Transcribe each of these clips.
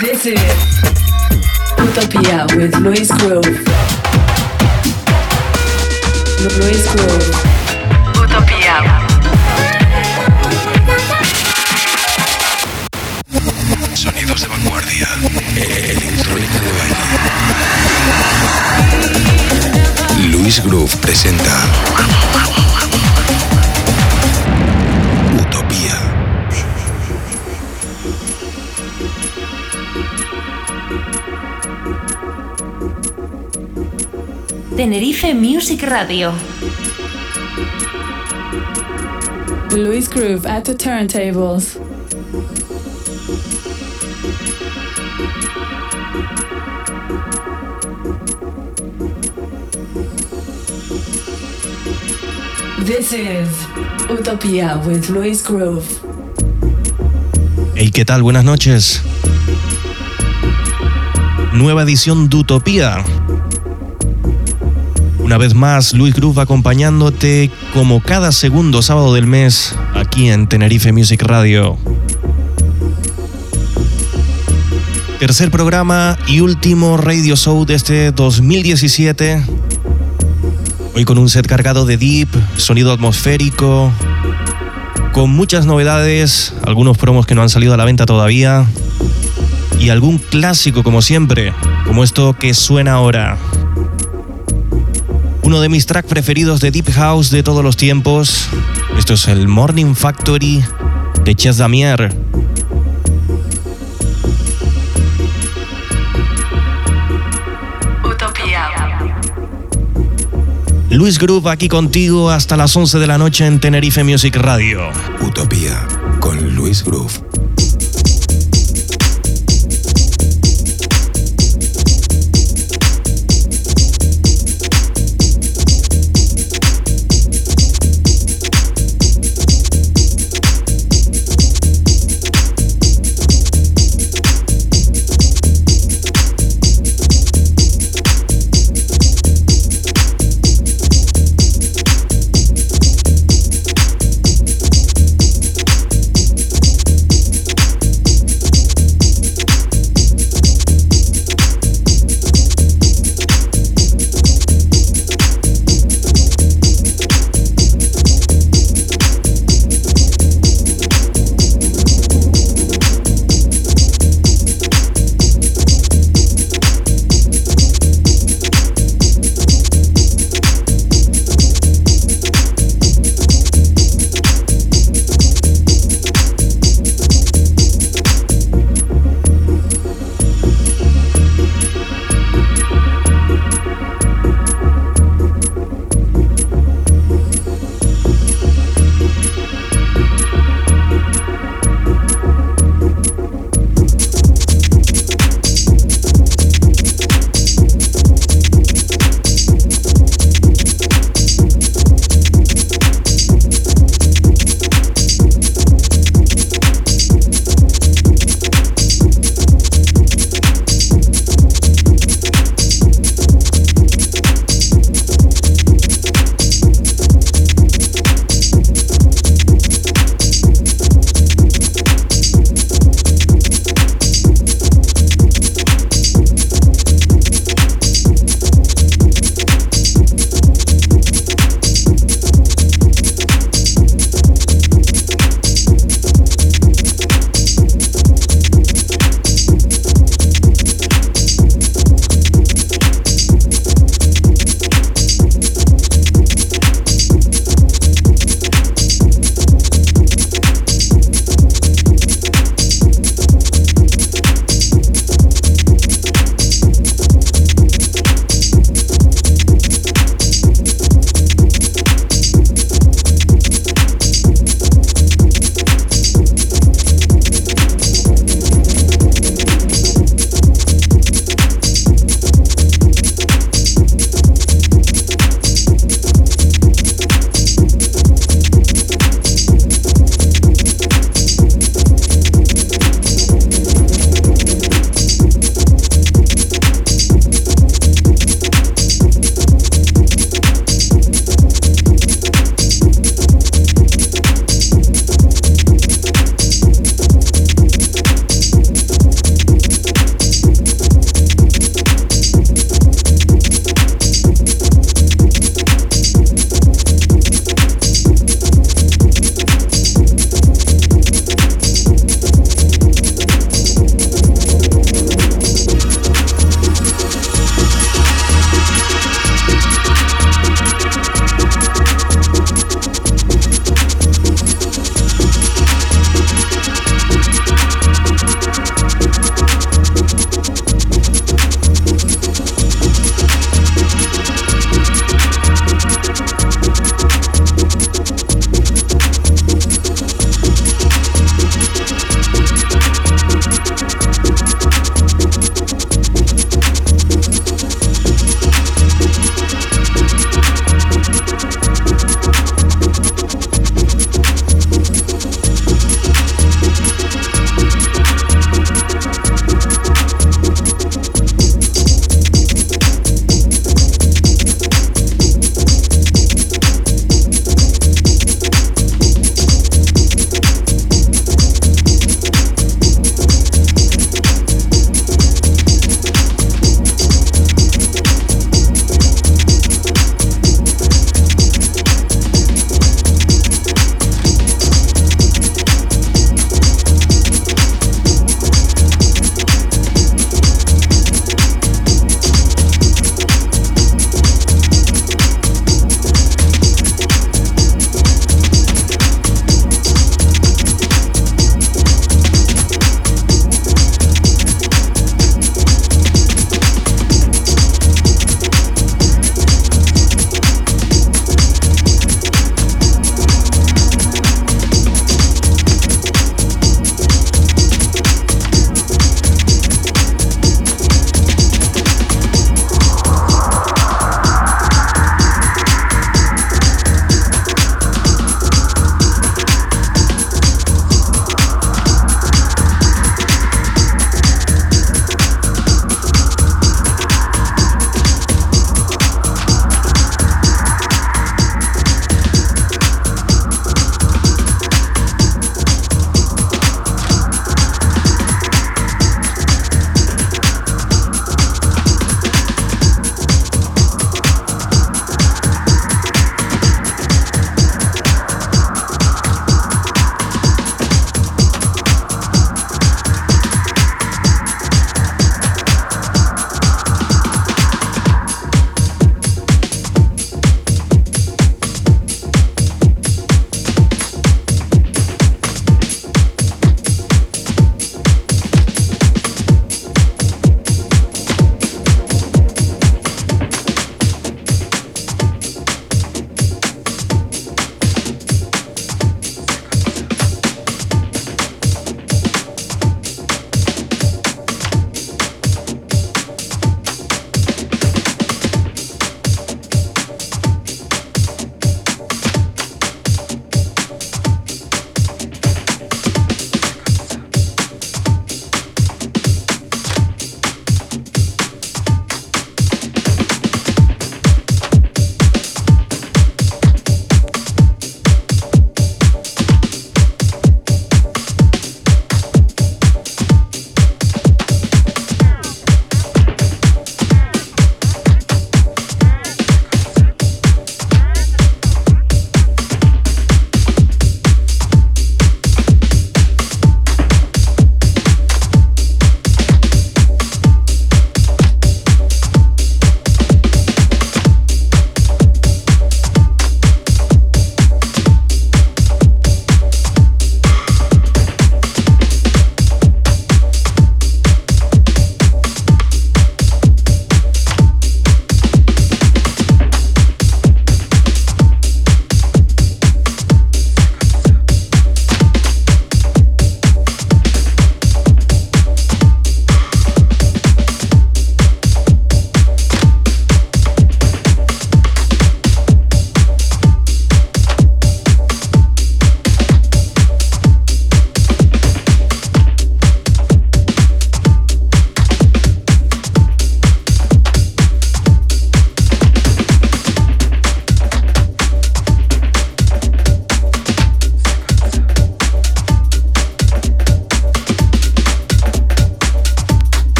This is Utopia with Luis Grove. Luis Grove. Utopia. Sonidos de vanguardia. Electrónica de baile. Luis Groove presenta Tenerife Music Radio. Luis Groove at the turntables. This is Utopia with Luis Groove. Hey, ¿qué tal? Buenas noches. Nueva edición de Utopía. Una vez más, Luis Groove acompañándote como cada segundo sábado del mes aquí en Tenerife Music Radio. Tercer programa y último radio show de este 2017. Hoy con un set cargado de deep, sonido atmosférico, con muchas novedades, algunos promos que no han salido a la venta todavía y algún clásico como siempre, como esto que suena ahora. Uno de mis tracks preferidos de Deep House de todos los tiempos. Esto es el Morning Factory de Ches Damier. Utopia. Luis Groove aquí contigo hasta las 11 de la noche en Tenerife Music Radio. Utopía con Luis Groove.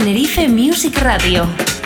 Tenerife Music Radio.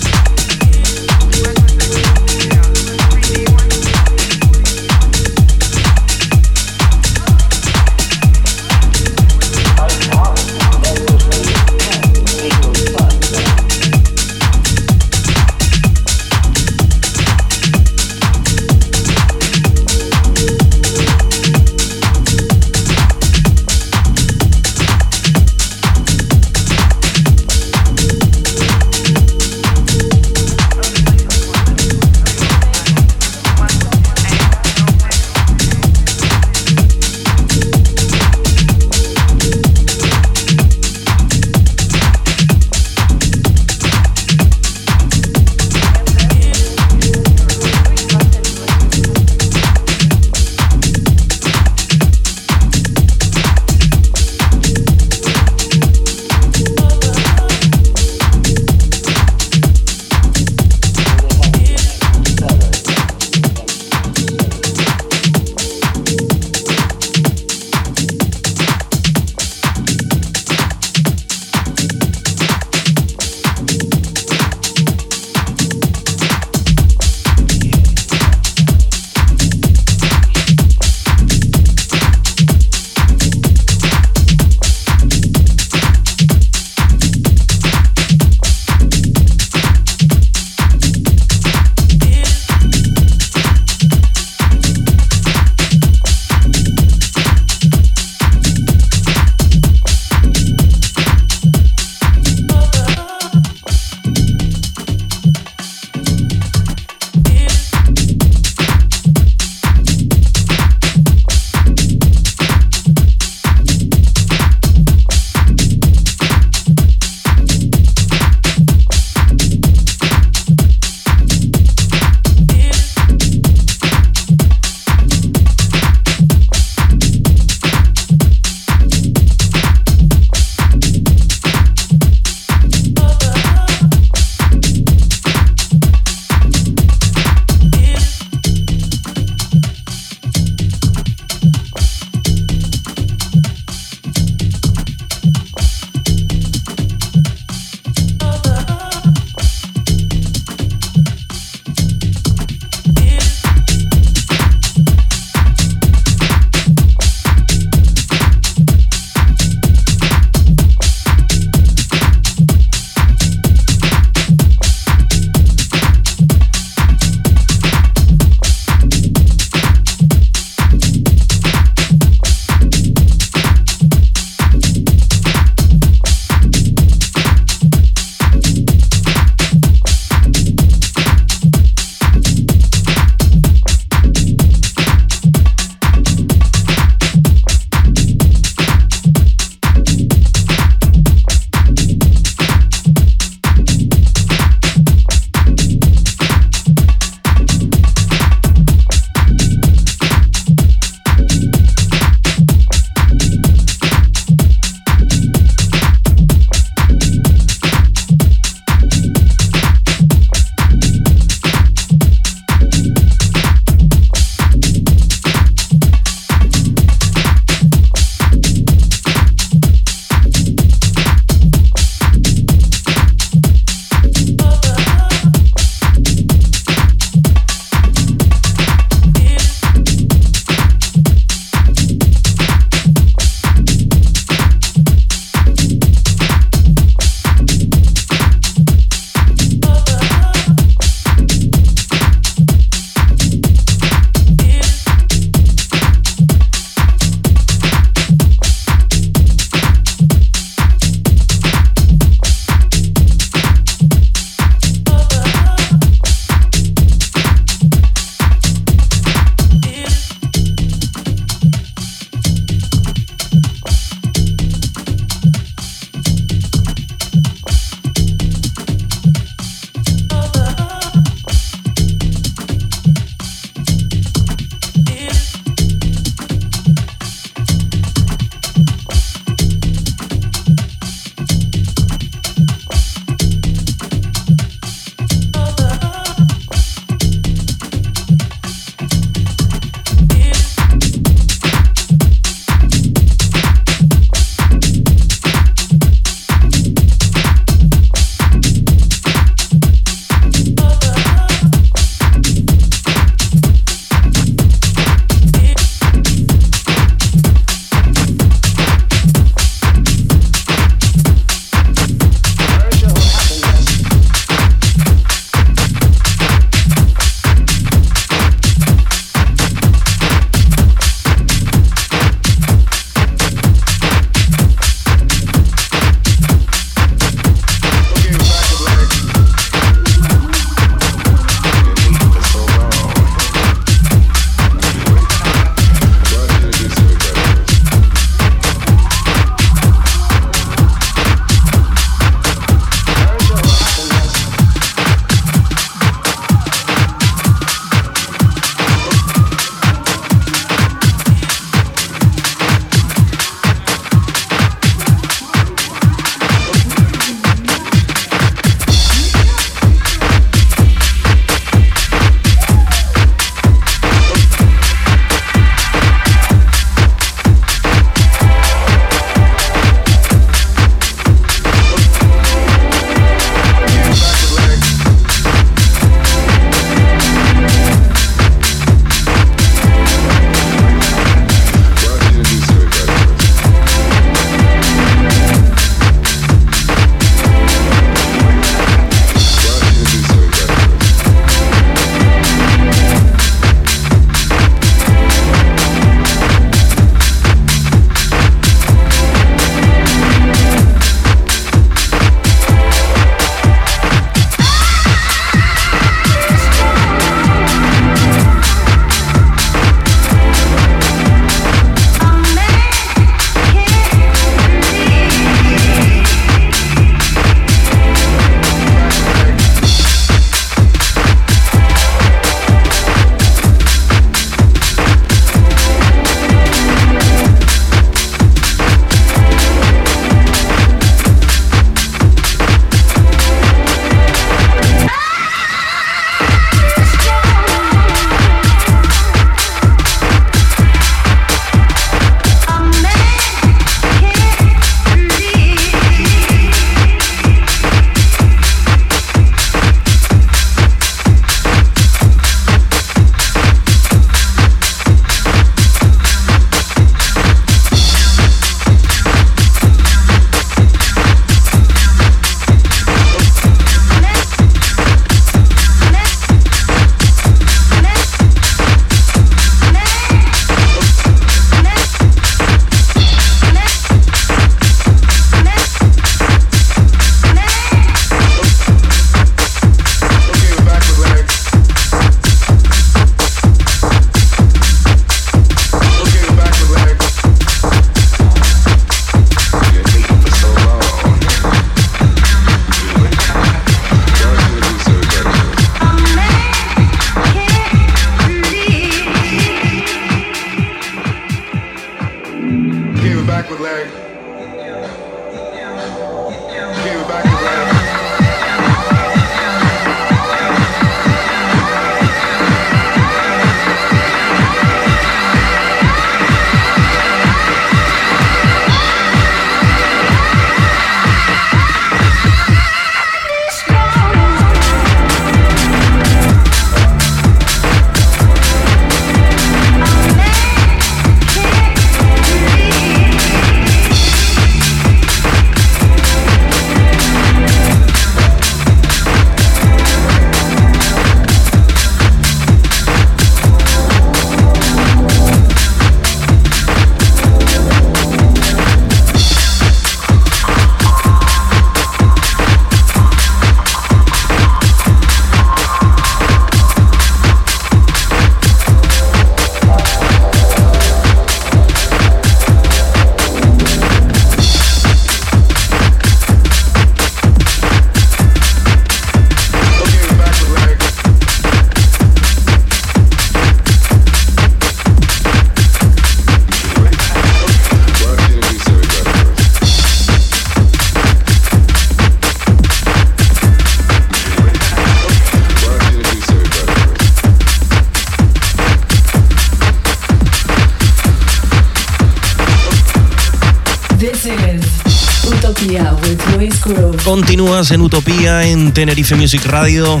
Continúas en Utopía en Tenerife Music Radio.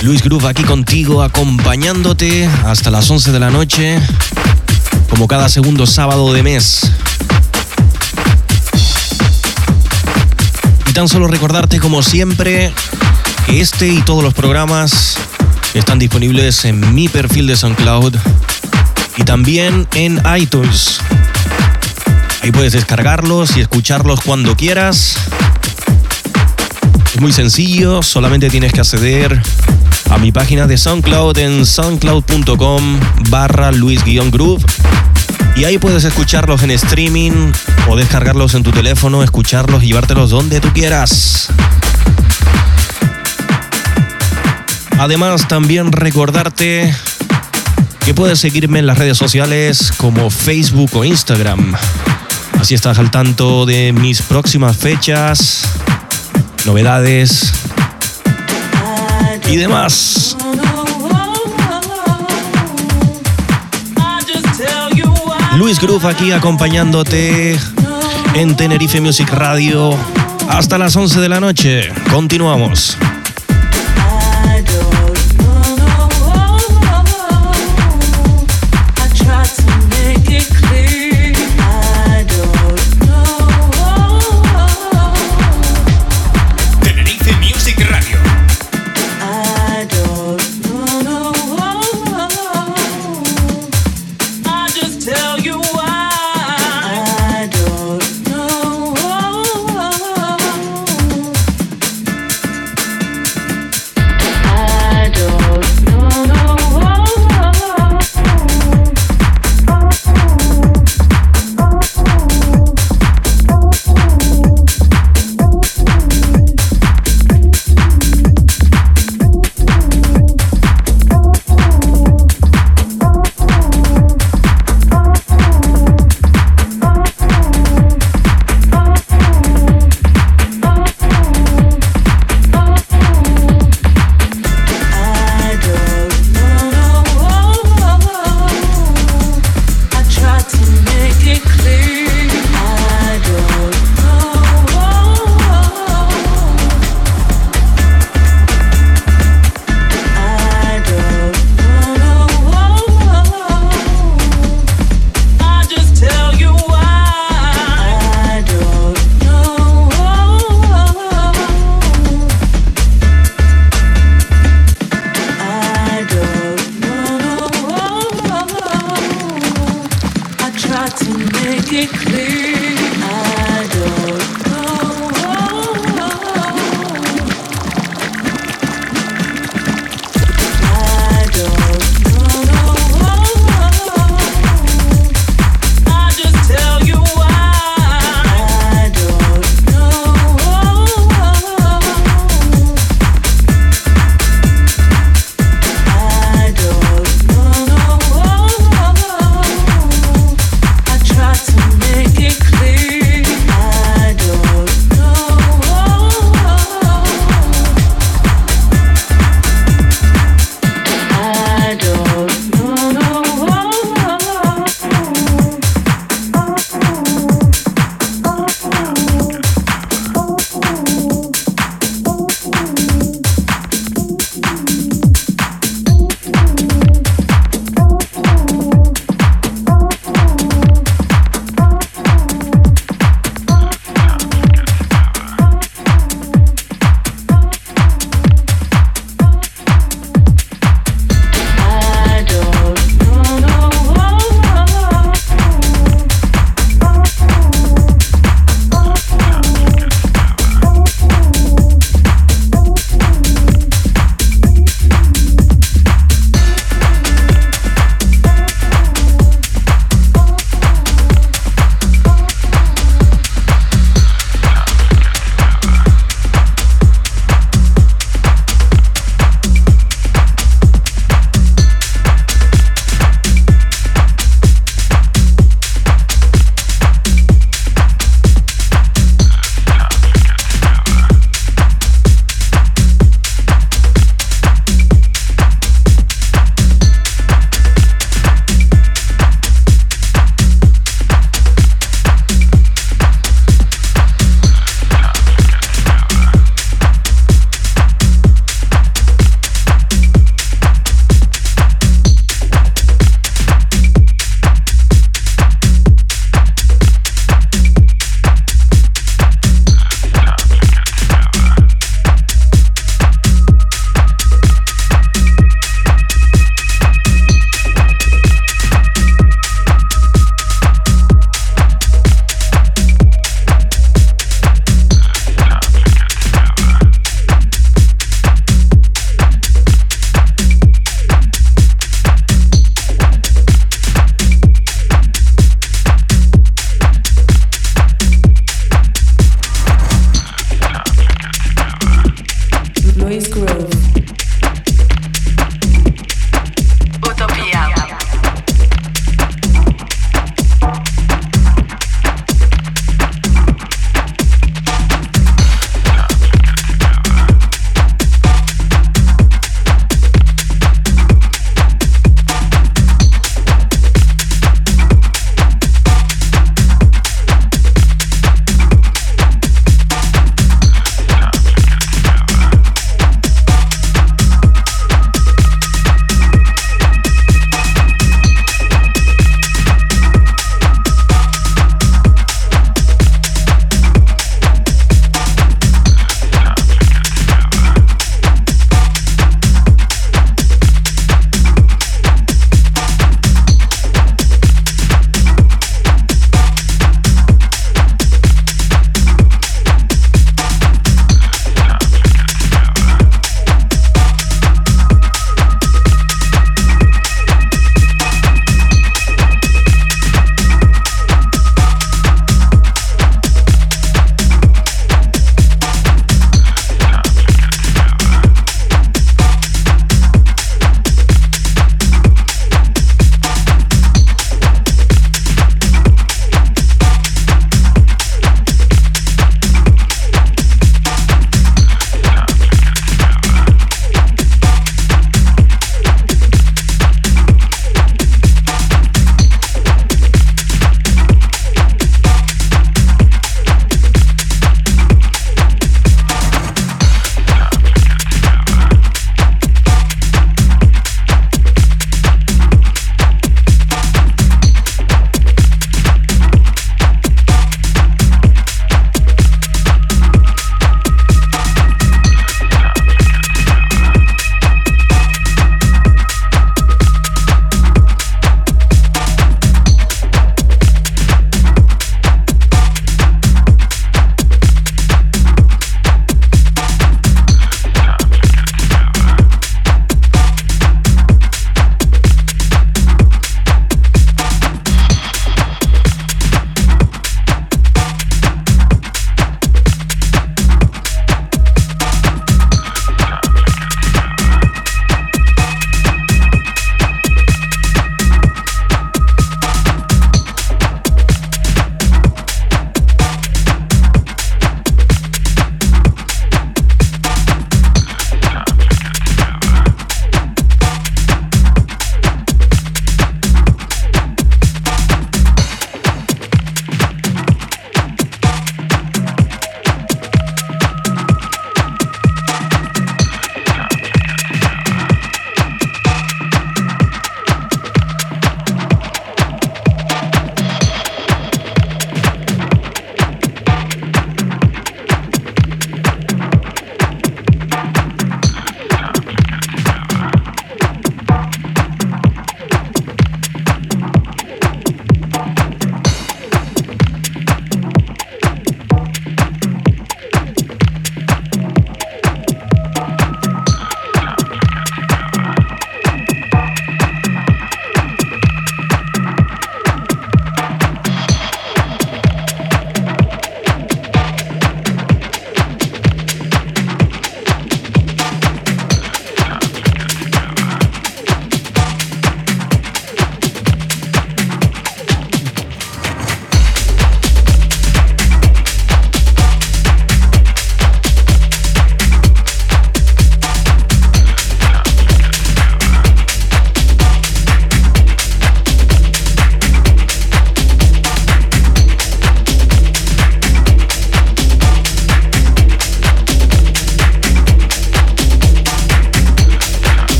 Luis Groove aquí contigo, acompañándote hasta las 11 de la noche, como cada segundo sábado de mes. Y tan solo recordarte, como siempre, que este y todos los programas están disponibles en mi perfil de SoundCloud y también en iTunes. Ahí puedes descargarlos y escucharlos cuando quieras. Es muy sencillo, solamente tienes que acceder a mi página de SoundCloud en soundcloud.com barra luis-groove y ahí puedes escucharlos en streaming o descargarlos en tu teléfono, escucharlos y llevártelos donde tú quieras. Además, también recordarte que puedes seguirme en las redes sociales como Facebook o Instagram. Así estás al tanto de mis próximas fechas, novedades y demás. Luis Groove aquí acompañándote en Tenerife Music Radio hasta las 11 de la noche. Continuamos.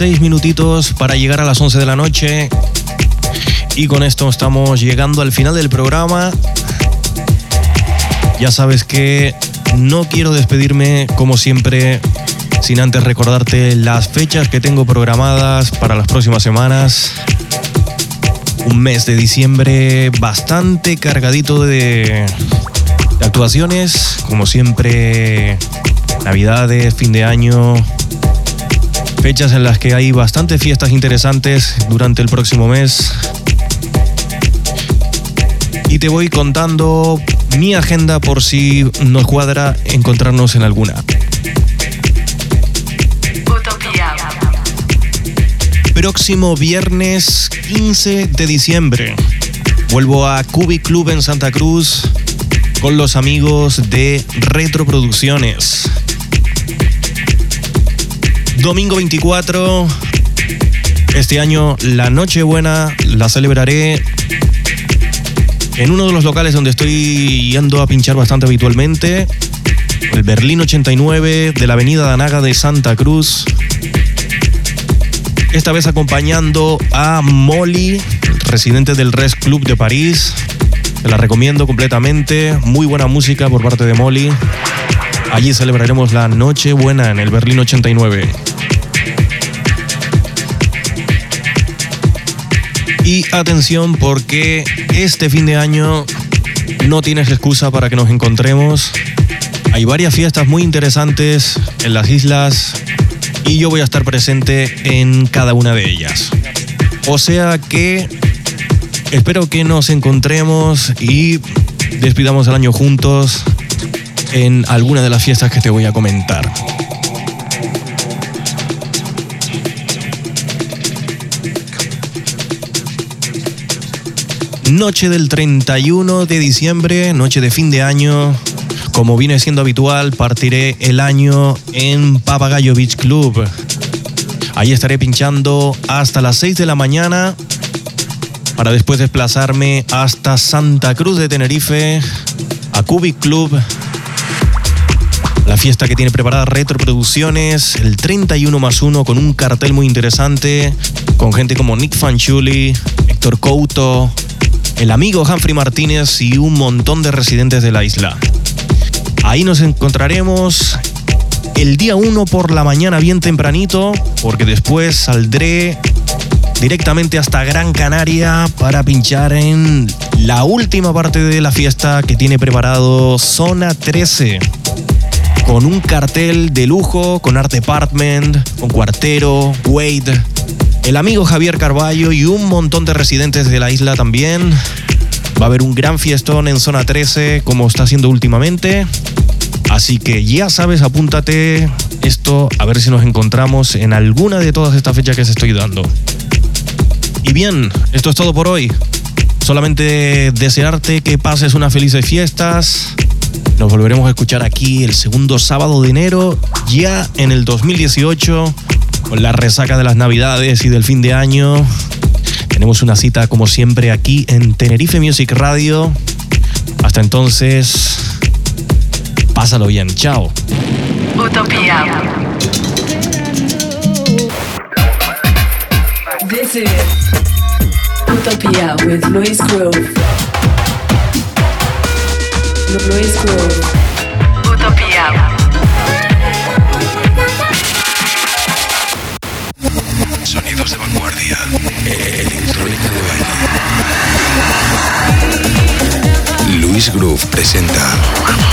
6 minutitos para llegar a las 11 de la noche. Y con esto estamos llegando al final del programa. Ya sabes que no quiero despedirme como siempre sin antes recordarte las fechas que tengo programadas para las próximas semanas. Un mes de diciembre bastante cargadito de, de actuaciones, como siempre, navidades, fin de año, fechas en las que hay bastantes fiestas interesantes durante el próximo mes. Y te voy contando mi agenda por si nos cuadra encontrarnos en alguna. Próximo viernes 15 de diciembre vuelvo a Cubi Club en Santa Cruz con los amigos de Retroproducciones. Domingo 24, este año la Nochebuena la celebraré en uno de los locales donde estoy yendo a pinchar bastante habitualmente, el Berlín 89 de la Avenida Danaga de Santa Cruz. Esta vez acompañando a Molly, residente del Res Club de París. Te la recomiendo completamente. Muy buena música por parte de Molly. Allí celebraremos la Noche Buena en el Berlín 89. Y atención porque este fin de año no tienes excusa para que nos encontremos. Hay varias fiestas muy interesantes en las islas y yo voy a estar presente en cada una de ellas. O sea que espero que nos encontremos y despidamos el año juntos en alguna de las fiestas que te voy a comentar. Noche del 31 de diciembre, noche de fin de año. Como viene siendo habitual, partiré el año en Papagayo Beach Club. Ahí estaré pinchando hasta las 6 de la mañana para después desplazarme hasta Santa Cruz de Tenerife, a Cubic Club, la fiesta que tiene preparada Retroproducciones, el 31 más 1 con un cartel muy interesante, con gente como Nick Fanchuli, Héctor Couto, el amigo Humphrey Martínez y un montón de residentes de la isla. Ahí nos encontraremos el día 1 por la mañana bien tempranito, porque después saldré directamente hasta Gran Canaria para pinchar en la última parte de la fiesta que tiene preparado Zona 13. Con un cartel de lujo, con Art Department, con Cuartero, Wade, el amigo Javier Carballo y un montón de residentes de la isla también. Va a haber un gran fiestón en zona 13 como está haciendo últimamente. Así que ya sabes, apúntate esto a ver si nos encontramos en alguna de todas estas fechas que se estoy dando. Y bien, esto es todo por hoy. Solamente desearte que pases unas felices fiestas. Nos volveremos a escuchar aquí el segundo sábado de enero, ya en el 2018 con la resaca de las navidades y del fin de año. Tenemos una cita como siempre aquí en Tenerife Music Radio. Hasta entonces, pásalo bien. Chao. Utopía. This is Utopia with Luis Grove. Luis Grove. Luis Groove presenta